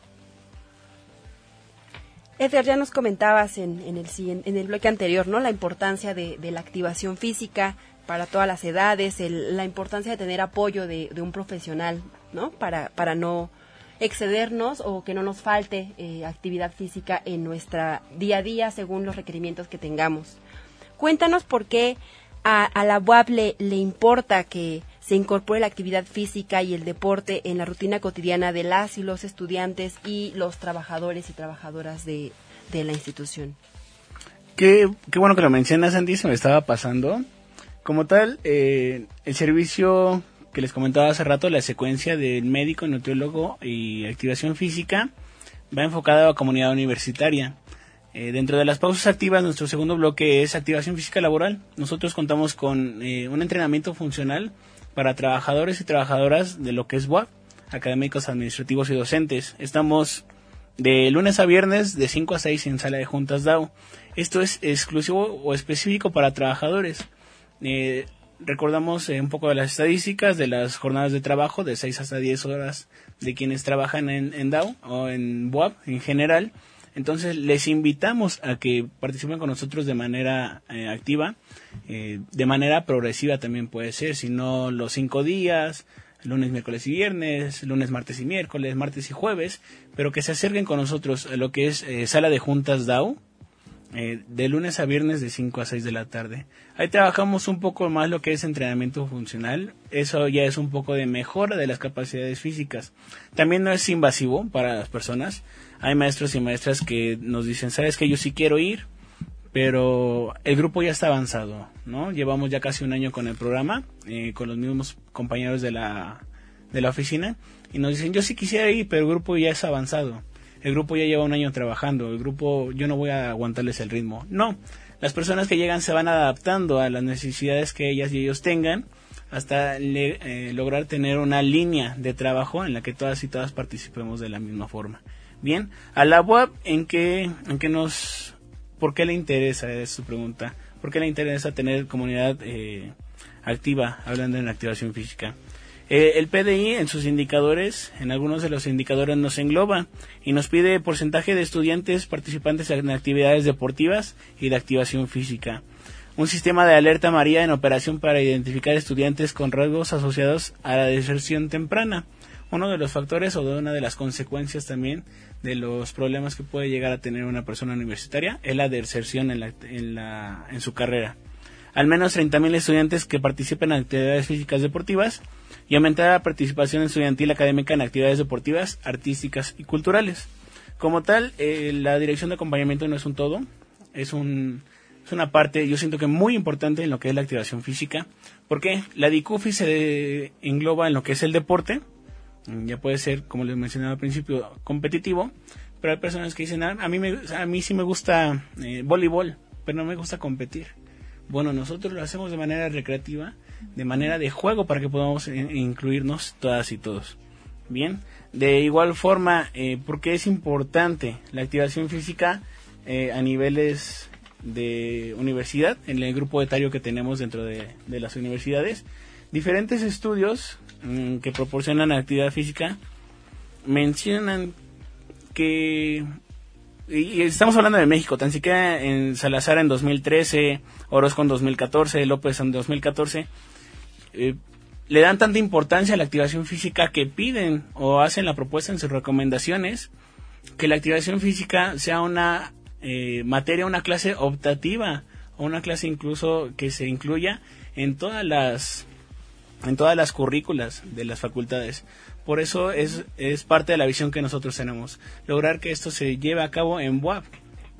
Edgar, ya nos comentabas en, en, el, en el bloque anterior, ¿no? La importancia de la activación física, para todas las edades, la importancia de tener apoyo de, un profesional, ¿no? Para, para no excedernos o que no nos falte eh, actividad física en nuestra día a día según los requerimientos que tengamos. Cuéntanos por qué a, la UAP le, importa que se incorpore la actividad física y el deporte en la rutina cotidiana de las y los estudiantes y los trabajadores y trabajadoras de, la institución. Qué, qué bueno que lo mencionas, Andy, se me estaba pasando. Como tal, eh, el servicio que les comentaba hace rato, la secuencia del médico, nutriólogo y activación física, va enfocada a la comunidad universitaria. Eh, dentro de las pausas activas, nuestro segundo bloque es activación física laboral. Nosotros contamos con eh, un entrenamiento funcional para trabajadores y trabajadoras de lo que es WAP, académicos, administrativos y docentes. Estamos de lunes a viernes de 5 a 6 en sala de juntas DAO. Esto es exclusivo o específico para trabajadores. Eh, recordamos eh, un poco de las estadísticas de las jornadas de trabajo de 6 hasta 10 horas de quienes trabajan en, DAO o en BUAP en general. Entonces les invitamos a que participen con nosotros de manera eh, activa, eh, de manera progresiva también puede ser, si no los cinco días, lunes, miércoles y viernes, lunes, martes y miércoles, martes y jueves, pero que se acerquen con nosotros a lo que es sala de juntas DAO, eh, de lunes a viernes de 5 a 6 de la tarde. Ahí trabajamos un poco más lo que es entrenamiento funcional. Eso ya es un poco de mejora de las capacidades físicas. También no es invasivo para las personas. Hay maestros y maestras que nos dicen, sabes que yo sí quiero ir, pero el grupo ya está avanzado, ¿no? Llevamos ya casi un año con el programa, eh, con los mismos compañeros de la, de la oficina, y nos dicen, yo sí quisiera ir, pero el grupo ya es avanzado el grupo ya lleva un año trabajando, el grupo yo no voy a aguantarles el ritmo. No, las personas que llegan se van adaptando a las necesidades que ellas y ellos tengan hasta eh, lograr tener una línea de trabajo en la que todas y todas participemos de la misma forma. Bien, a la web en qué en que nos ¿por qué le interesa? Es su pregunta. ¿Por qué le interesa tener comunidad eh, activa hablando en activación física? Eh, el PDI en sus indicadores, en algunos de los indicadores nos engloba y nos pide porcentaje de estudiantes participantes en actividades deportivas y de activación física. Un sistema de alerta María en operación para identificar estudiantes con rasgos asociados a la deserción temprana. Uno de los factores o de una de las consecuencias también de los problemas que puede llegar a tener una persona universitaria es la deserción en, la, en, la, en su carrera. Al menos 30.000 estudiantes que participen en actividades físicas deportivas y aumentar la participación estudiantil académica en actividades deportivas, artísticas y culturales. Como tal, eh, la dirección de acompañamiento no es un todo, es, un, es una parte, yo siento que muy importante en lo que es la activación física, porque la DICUFI se engloba en lo que es el deporte, ya puede ser, como les mencionaba al principio, competitivo, pero hay personas que dicen, ah, a, mí, me, a mí sí me gusta eh, voleibol, pero no me gusta competir. Bueno, nosotros lo hacemos de manera recreativa de manera de juego para que podamos incluirnos todas y todos. Bien, de igual forma, eh, porque es importante la activación física eh, a niveles de universidad, en el grupo etario que tenemos dentro de, las universidades, diferentes estudios mm, que proporcionan actividad física mencionan que y estamos hablando de México, tan siquiera en Salazar en 2013, Orozco en 2014, López en 2014, eh, le dan tanta importancia a la activación física que piden o hacen la propuesta en sus recomendaciones que la activación física sea una eh, materia, una clase optativa o una clase incluso que se incluya en todas las en todas las currículas de las facultades. Por eso es, es parte de la visión que nosotros tenemos, lograr que esto se lleve a cabo en WAP.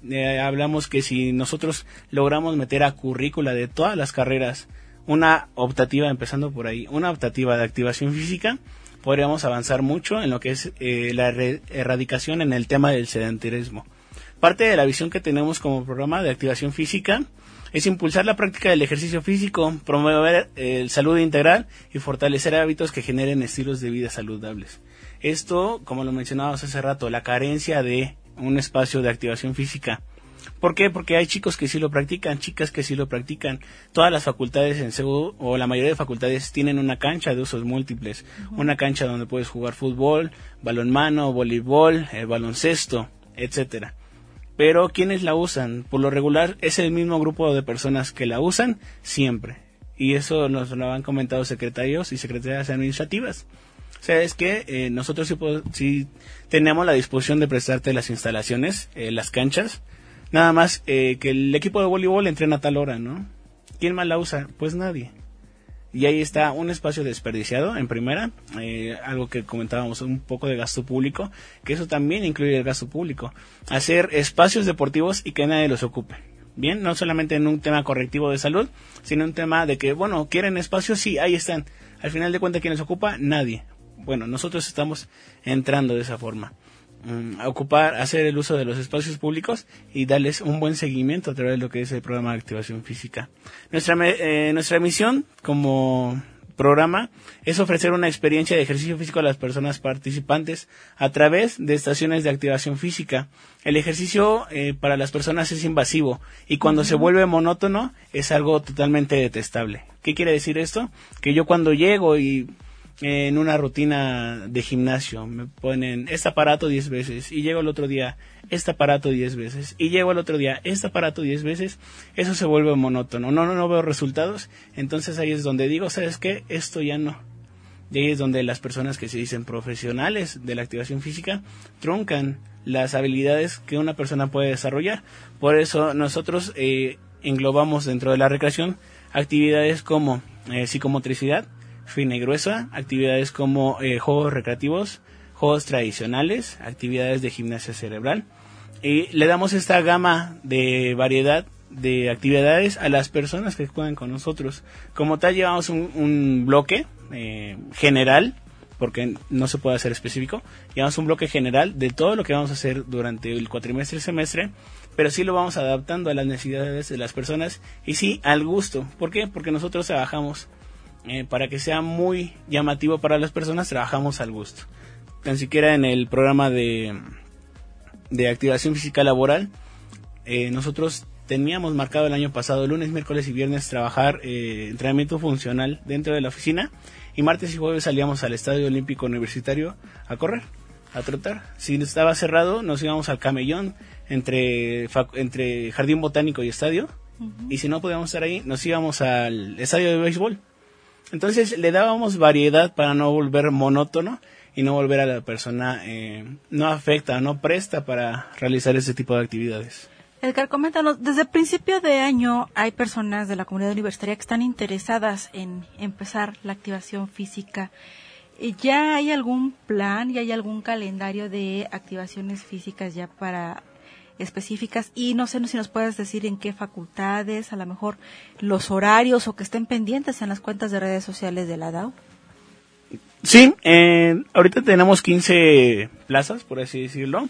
Eh, hablamos que si nosotros logramos meter a currícula de todas las carreras una optativa, empezando por ahí, una optativa de activación física, podríamos avanzar mucho en lo que es eh, la erradicación en el tema del sedentarismo. Parte de la visión que tenemos como programa de activación física es impulsar la práctica del ejercicio físico, promover el salud integral y fortalecer hábitos que generen estilos de vida saludables. Esto, como lo mencionábamos hace rato, la carencia de un espacio de activación física. ¿Por qué? Porque hay chicos que sí lo practican, chicas que sí lo practican. Todas las facultades en CEU, o la mayoría de facultades tienen una cancha de usos múltiples. Una cancha donde puedes jugar fútbol, balonmano, voleibol, eh, baloncesto, etcétera. Pero ¿quiénes la usan? Por lo regular es el mismo grupo de personas que la usan siempre. Y eso nos lo han comentado secretarios y secretarias administrativas. O sea, es que eh, nosotros sí, tenemos la disposición de prestarte las instalaciones, eh, las canchas, nada más eh, que el equipo de voleibol entrena a tal hora, ¿no? ¿Quién más la usa? Pues nadie. Y ahí está un espacio desperdiciado en primera, algo que comentábamos, un poco de gasto público, que eso también incluye el gasto público. Hacer espacios deportivos y que nadie los ocupe. Bien, no solamente en un tema correctivo de salud, sino un tema de que, bueno, quieren espacios, sí, ahí están. Al final de cuentas, ¿quién los ocupa? Nadie bueno, nosotros estamos entrando de esa forma. Mm, a ocupar, hacer el uso de los espacios públicos y darles un buen seguimiento a través de lo que es el programa de activación física. Nuestra, eh, nuestra misión como programa es ofrecer una experiencia de ejercicio físico a las personas participantes a través de estaciones de activación física. El ejercicio eh, para las personas es invasivo y cuando se vuelve monótono es algo totalmente detestable. ¿Qué quiere decir esto? Que yo cuando llego y en una rutina de gimnasio. Me ponen este aparato 10 veces y llego el otro día este aparato 10 veces y llego el otro día este aparato 10 veces. Eso se vuelve monótono. No, no, no veo resultados. Entonces ahí es donde digo, ¿sabes qué? Esto ya no. Y ahí es donde las personas que se dicen profesionales de la activación física truncan las habilidades que una persona puede desarrollar. Por eso nosotros eh, englobamos dentro de la recreación actividades como eh, psicomotricidad, fina y gruesa, actividades como eh, juegos recreativos, juegos tradicionales, actividades de gimnasia cerebral. Y le damos esta gama de variedad de actividades a las personas que juegan con nosotros. Como tal, llevamos un, bloque eh, general, porque no se puede hacer específico. Llevamos un bloque general de todo lo que vamos a hacer durante el cuatrimestre y semestre, pero sí lo vamos adaptando a las necesidades de las personas y sí al gusto. ¿Por qué? Porque nosotros trabajamos eh, para que sea muy llamativo para las personas, trabajamos al gusto. Tan siquiera en el programa de, de activación física laboral, eh, nosotros teníamos marcado el año pasado, lunes, miércoles y viernes, trabajar eh, entrenamiento funcional dentro de la oficina y martes y jueves salíamos al Estadio Olímpico Universitario a correr, a trotar. Si estaba cerrado, nos íbamos al camellón entre, entre Jardín Botánico y Estadio. Y si no podíamos estar ahí, nos íbamos al estadio de béisbol entonces le dábamos variedad para no volver monótono y no volver a la persona eh, no afecta, no presta para realizar ese tipo de actividades. Edgar, coméntanos, desde principio de año hay personas de la comunidad universitaria que están interesadas en empezar la activación física. ¿Ya hay algún plan, ya hay algún calendario de activaciones físicas ya para específicas y no sé si nos puedes decir en qué facultades, a lo mejor los horarios o que estén pendientes en las cuentas de redes sociales de la DAO. Sí, eh, ahorita tenemos 15 plazas, por así decirlo,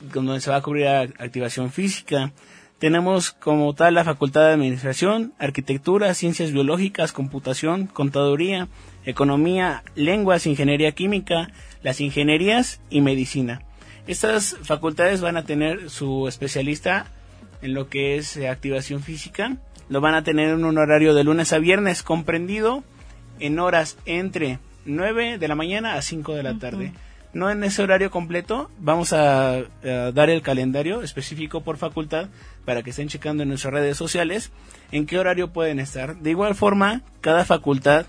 donde se va a cubrir activación física. Tenemos como tal la Facultad de Administración, Arquitectura, Ciencias Biológicas, Computación, Contaduría, Economía, Lenguas, Ingeniería Química, las Ingenierías y Medicina. Estas facultades van a tener su especialista en lo que es eh, activación física. Lo van a tener en un horario de lunes a viernes comprendido en horas entre 9 de la mañana a 5 de la tarde. No en ese horario completo, vamos a, dar el calendario específico por facultad para que estén checando en nuestras redes sociales en qué horario pueden estar. De igual forma, cada facultad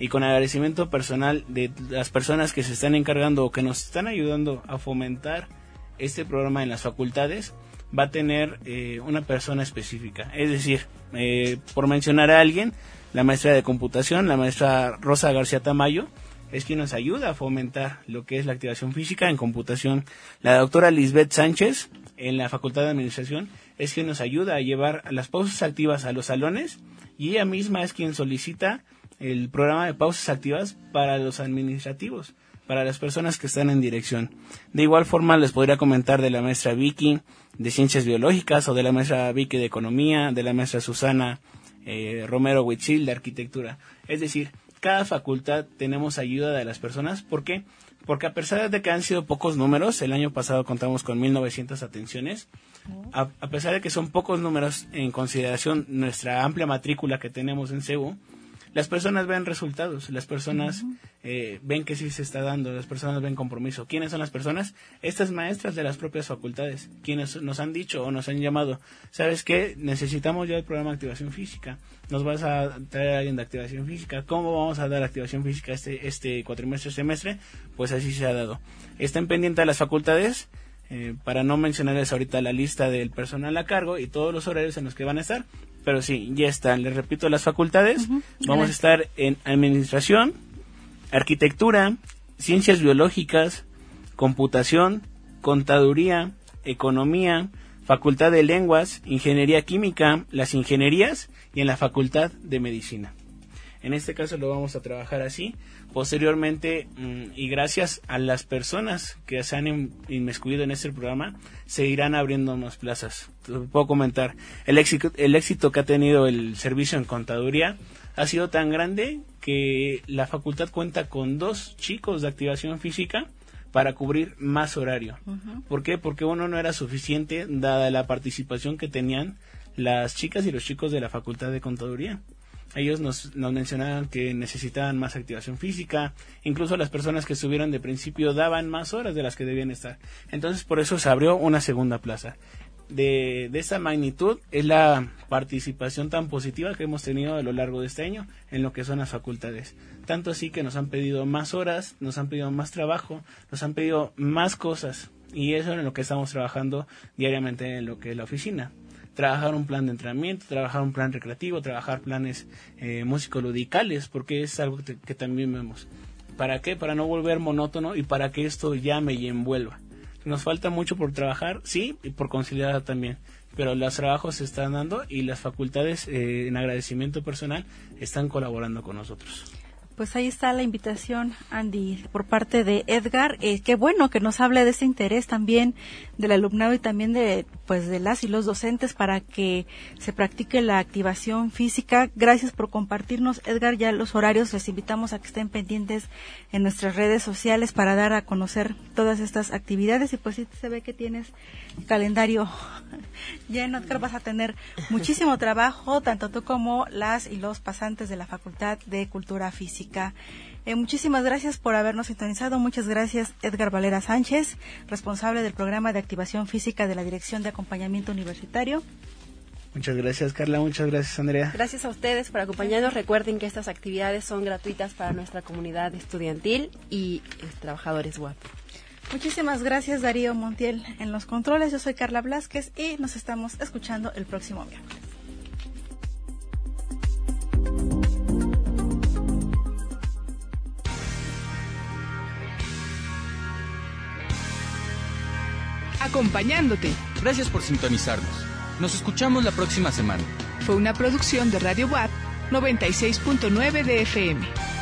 y con agradecimiento personal de las personas que se están encargando o que nos están ayudando a fomentar este programa en las facultades, va a tener eh, una persona específica. Es decir, eh, por mencionar a alguien, la maestra de computación, la maestra Rosa García Tamayo, es quien nos ayuda a fomentar lo que es la activación física en computación. La doctora Lisbeth Sánchez, en la Facultad de Administración, es quien nos ayuda a llevar las pausas activas a los salones y ella misma es quien solicita el programa de pausas activas para los administrativos, para las personas que están en dirección. De igual forma les podría comentar de la maestra Vicky de Ciencias Biológicas o de la maestra Vicky de Economía, de la maestra Susana eh, Romero Huichil de Arquitectura. Es decir, cada facultad tenemos ayuda de las personas. ¿Por qué? Porque a pesar de que han sido pocos números, el año pasado contamos con 1.900 atenciones, a, pesar de que son pocos números en consideración nuestra amplia matrícula que tenemos en CEU, las personas ven resultados, las personas eh, ven que sí se está dando, las personas ven compromiso. ¿Quiénes son las personas? Estas maestras de las propias facultades, quienes nos han dicho o nos han llamado, ¿sabes qué? Necesitamos ya el programa de activación física. Nos vas a traer a alguien de activación física. ¿Cómo vamos a dar activación física este, este cuatrimestre, semestre? Pues así se ha dado. Estén pendientes de las facultades. Eh, para no mencionarles ahorita la lista del personal a cargo y todos los horarios en los que van a estar, pero sí, ya están. Les repito las facultades. Vamos a estar en administración, arquitectura, ciencias biológicas, computación, contaduría, economía, facultad de lenguas, ingeniería química, las ingenierías y en la facultad de medicina. En este caso lo vamos a trabajar así. Posteriormente, mm, y gracias a las personas que se han inmiscuido en este programa, se irán abriendo más plazas. puedo comentar, el éxito, el éxito que ha tenido el servicio en contaduría ha sido tan grande que la facultad cuenta con dos chicos de activación física para cubrir más horario. ¿Por qué? Porque uno no era suficiente dada la participación que tenían las chicas y los chicos de la facultad de contaduría ellos nos, nos, mencionaban que necesitaban más activación física, incluso las personas que estuvieron de principio daban más horas de las que debían estar. Entonces por eso se abrió una segunda plaza. De, de esa magnitud es la participación tan positiva que hemos tenido a lo largo de este año en lo que son las facultades. Tanto así que nos han pedido más horas, nos han pedido más trabajo, nos han pedido más cosas y eso es en lo que estamos trabajando diariamente en lo que es la oficina trabajar un plan de entrenamiento, trabajar un plan recreativo, trabajar planes eh, músico-ludicales, porque es algo que, también vemos. ¿Para qué? Para no volver monótono y para que esto llame y envuelva. Nos falta mucho por trabajar, sí, y por conciliar también, pero los trabajos se están dando y las facultades eh, en agradecimiento personal están colaborando con nosotros. Pues ahí está la invitación, Andy, por parte de Edgar. Eh, qué bueno que nos hable de ese interés también del alumnado y también de, pues, de las y los docentes para que se practique la activación física. Gracias por compartirnos, Edgar. Ya los horarios les invitamos a que estén pendientes en nuestras redes sociales para dar a conocer todas estas actividades. Y pues sí se ve que tienes calendario lleno, Edgar. Vas a tener muchísimo trabajo, tanto tú como las y los pasantes de la Facultad de Cultura Física. Eh, muchísimas gracias por habernos sintonizado. Muchas gracias, Edgar Valera Sánchez, responsable del programa de activación física de la Dirección de Acompañamiento Universitario. Muchas gracias, Carla. Muchas gracias, Andrea. Gracias a ustedes por acompañarnos. Recuerden que estas actividades son gratuitas para nuestra comunidad estudiantil y eh, trabajadores WAP. Muchísimas gracias, Darío Montiel, en los controles. Yo soy Carla Blasquez y nos estamos escuchando el próximo miércoles. Acompañándote. Gracias por sintonizarnos. Nos escuchamos la próxima semana. Fue una producción de Radio WAP 96.9 de FM.